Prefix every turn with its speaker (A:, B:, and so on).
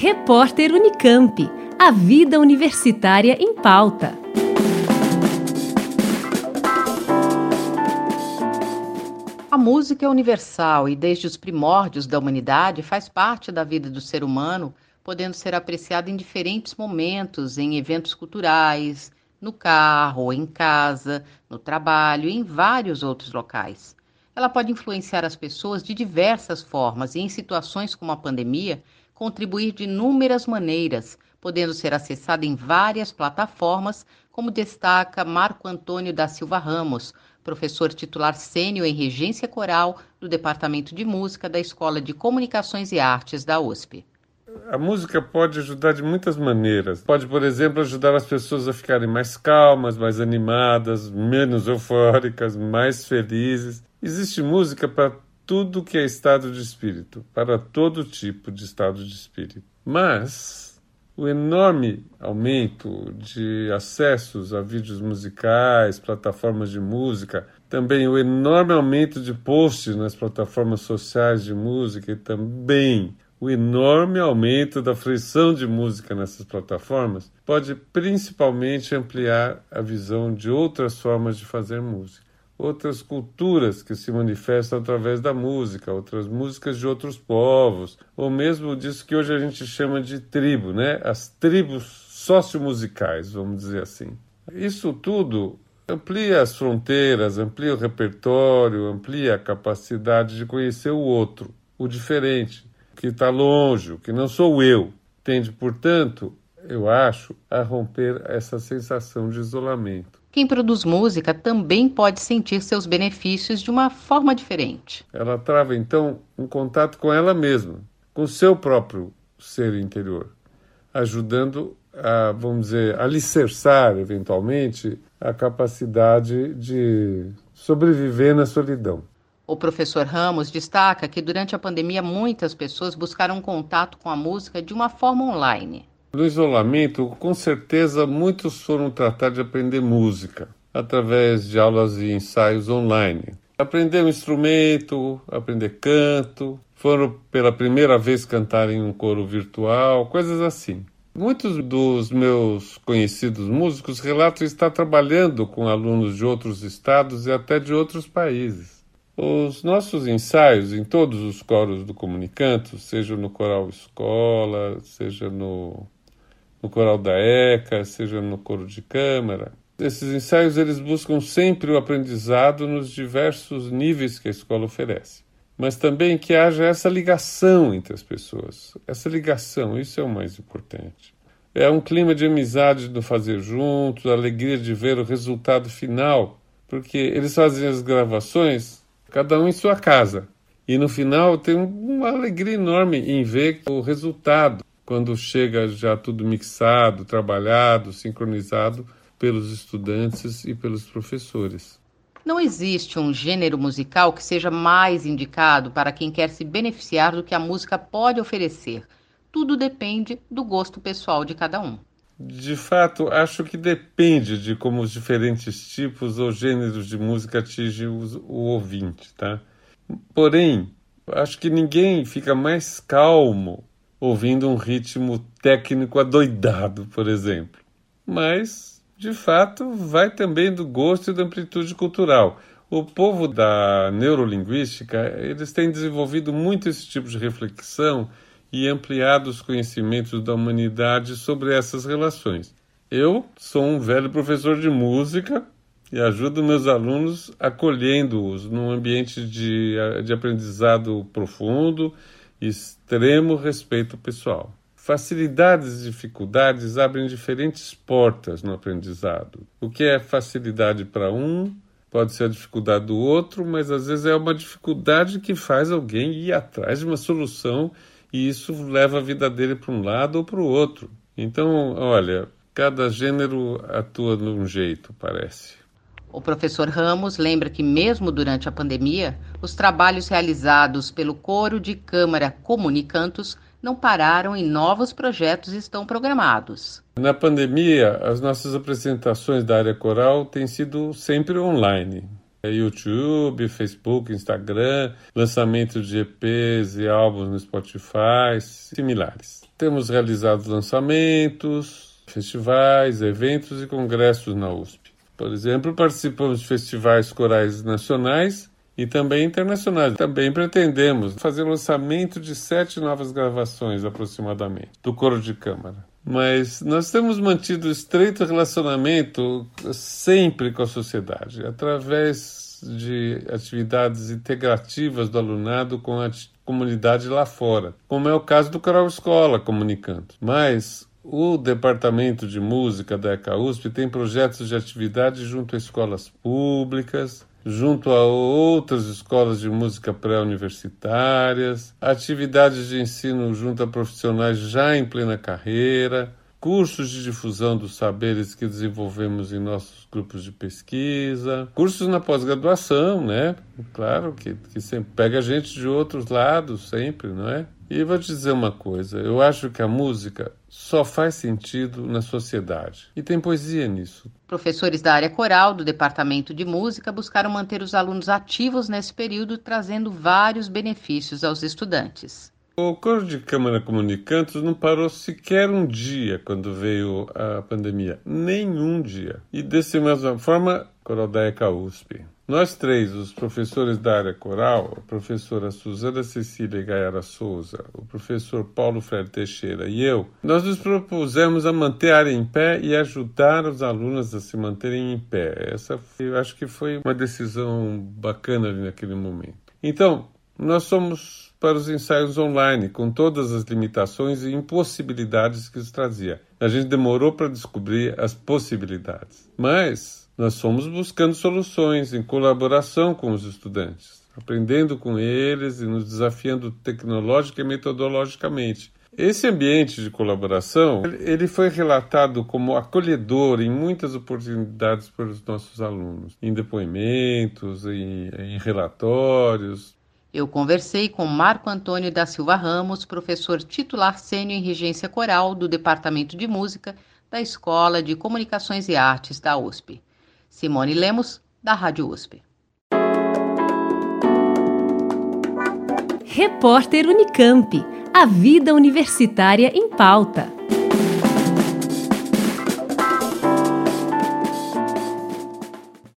A: Repórter Unicamp. A vida universitária em pauta.
B: A música é universal e, desde os primórdios da humanidade, faz parte da vida do ser humano, podendo ser apreciada em diferentes momentos, em eventos culturais, no carro, em casa, no trabalho e em vários outros locais. Ela pode influenciar as pessoas de diversas formas e, em situações como a pandemia, contribuir de inúmeras maneiras, podendo ser acessada em várias plataformas, como destaca Marco Antônio da Silva Ramos, professor titular sênior em regência coral do Departamento de Música da Escola de Comunicações e Artes da USP.
C: A música pode ajudar de muitas maneiras. Pode, por exemplo, ajudar as pessoas a ficarem mais calmas, mais animadas, menos eufóricas, mais felizes. Existe música para tudo que é estado de espírito, para todo tipo de estado de espírito. Mas o enorme aumento de acessos a vídeos musicais, plataformas de música, também o enorme aumento de posts nas plataformas sociais de música e também o enorme aumento da frição de música nessas plataformas pode principalmente ampliar a visão de outras formas de fazer música outras culturas que se manifestam através da música, outras músicas de outros povos, ou mesmo disso que hoje a gente chama de tribo, né? As tribos sociomusicais, vamos dizer assim. Isso tudo amplia as fronteiras, amplia o repertório, amplia a capacidade de conhecer o outro, o diferente, que está longe, que não sou eu. Tende, portanto, eu acho, a romper essa sensação de isolamento.
B: Quem produz música também pode sentir seus benefícios de uma forma diferente.
C: Ela trava então um contato com ela mesma, com seu próprio ser interior, ajudando a, vamos dizer, alicerçar eventualmente a capacidade de sobreviver na solidão.
B: O professor Ramos destaca que durante a pandemia muitas pessoas buscaram contato com a música de uma forma online.
C: No isolamento, com certeza, muitos foram tratar de aprender música através de aulas e ensaios online. Aprender um instrumento, aprender canto, foram pela primeira vez cantar em um coro virtual, coisas assim. Muitos dos meus conhecidos músicos relatam estar trabalhando com alunos de outros estados e até de outros países. Os nossos ensaios em todos os coros do Comunicanto, seja no coral escola, seja no no coral da ECA, seja no coro de câmara. Esses ensaios eles buscam sempre o aprendizado nos diversos níveis que a escola oferece, mas também que haja essa ligação entre as pessoas. Essa ligação, isso é o mais importante. É um clima de amizade do fazer juntos, a alegria de ver o resultado final, porque eles fazem as gravações, cada um em sua casa. E no final tem uma alegria enorme em ver o resultado quando chega já tudo mixado, trabalhado, sincronizado pelos estudantes e pelos professores.
B: Não existe um gênero musical que seja mais indicado para quem quer se beneficiar do que a música pode oferecer. Tudo depende do gosto pessoal de cada um.
C: De fato, acho que depende de como os diferentes tipos ou gêneros de música atingem o ouvinte, tá? Porém, acho que ninguém fica mais calmo ouvindo um ritmo técnico adoidado, por exemplo. Mas, de fato, vai também do gosto e da amplitude cultural. O povo da neurolinguística, eles têm desenvolvido muito esse tipo de reflexão e ampliado os conhecimentos da humanidade sobre essas relações. Eu sou um velho professor de música e ajudo meus alunos acolhendo-os num ambiente de, de aprendizado profundo extremo respeito pessoal. Facilidades e dificuldades abrem diferentes portas no aprendizado. O que é facilidade para um pode ser a dificuldade do outro, mas às vezes é uma dificuldade que faz alguém ir atrás de uma solução e isso leva a vida dele para um lado ou para o outro. Então, olha, cada gênero atua de um jeito, parece.
B: O professor Ramos lembra que, mesmo durante a pandemia, os trabalhos realizados pelo Coro de Câmara Comunicantos não pararam e novos projetos estão programados.
C: Na pandemia, as nossas apresentações da área coral têm sido sempre online. É YouTube, Facebook, Instagram, lançamento de EPs e álbuns no Spotify, similares. Temos realizado lançamentos, festivais, eventos e congressos na USP. Por exemplo, participamos de festivais corais nacionais e também internacionais. Também pretendemos fazer o lançamento de sete novas gravações, aproximadamente, do coro de câmara. Mas nós temos mantido estreito relacionamento sempre com a sociedade, através de atividades integrativas do alunado com a comunidade lá fora, como é o caso do Coral Escola Comunicando. Mas o Departamento de Música da ECA USP tem projetos de atividade junto a escolas públicas, junto a outras escolas de música pré-universitárias, atividades de ensino junto a profissionais já em plena carreira, cursos de difusão dos saberes que desenvolvemos em nossos grupos de pesquisa, cursos na pós-graduação, né? Claro que, que sempre pega gente de outros lados, sempre, não é? E vou te dizer uma coisa: eu acho que a música só faz sentido na sociedade. E tem poesia nisso.
B: Professores da área coral do Departamento de Música buscaram manter os alunos ativos nesse período, trazendo vários benefícios aos estudantes.
C: O coro de Câmara Comunicantes não parou sequer um dia quando veio a pandemia. Nenhum dia. E dessa mesma forma, Coral da ECA USP. Nós três, os professores da área coral, a professora Suzana Cecília Gaiara Souza, o professor Paulo Freire Teixeira e eu, nós nos propusemos a manter a área em pé e ajudar os alunos a se manterem em pé. Essa, eu acho que foi uma decisão bacana naquele momento. Então, nós somos para os ensaios online, com todas as limitações e impossibilidades que isso trazia. A gente demorou para descobrir as possibilidades. Mas nós fomos buscando soluções em colaboração com os estudantes, aprendendo com eles e nos desafiando tecnológica e metodologicamente. Esse ambiente de colaboração, ele foi relatado como acolhedor em muitas oportunidades pelos nossos alunos, em depoimentos, em, em relatórios.
B: Eu conversei com Marco Antônio da Silva Ramos, professor titular sênior em regência coral do Departamento de Música da Escola de Comunicações e Artes da USP. Simone Lemos, da Rádio USP.
A: Repórter Unicamp. A vida universitária em pauta.